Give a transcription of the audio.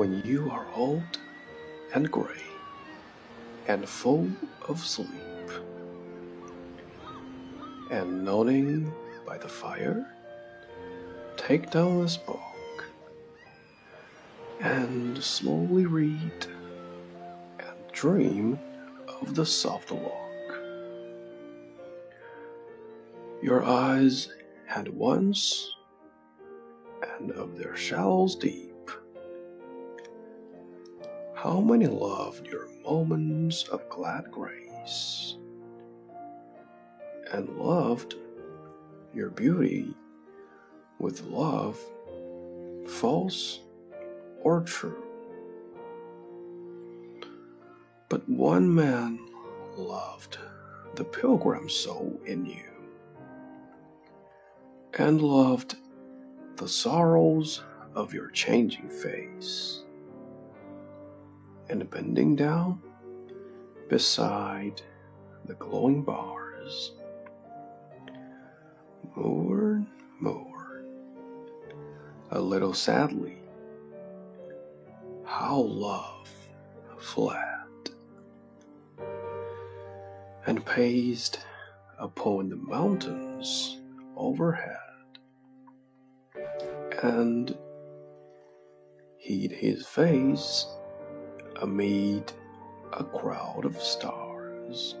when you are old and gray and full of sleep, and nodding by the fire, take down this book and slowly read and dream of the soft log. Your eyes had once, and of their shallows deep how many loved your moments of glad grace, and loved your beauty with love, false or true? But one man loved the pilgrim soul in you, and loved the sorrows of your changing face and bending down beside the glowing bars. More, and more, a little sadly, how love fled and paced upon the mountains overhead and hid his face amid a crowd of stars.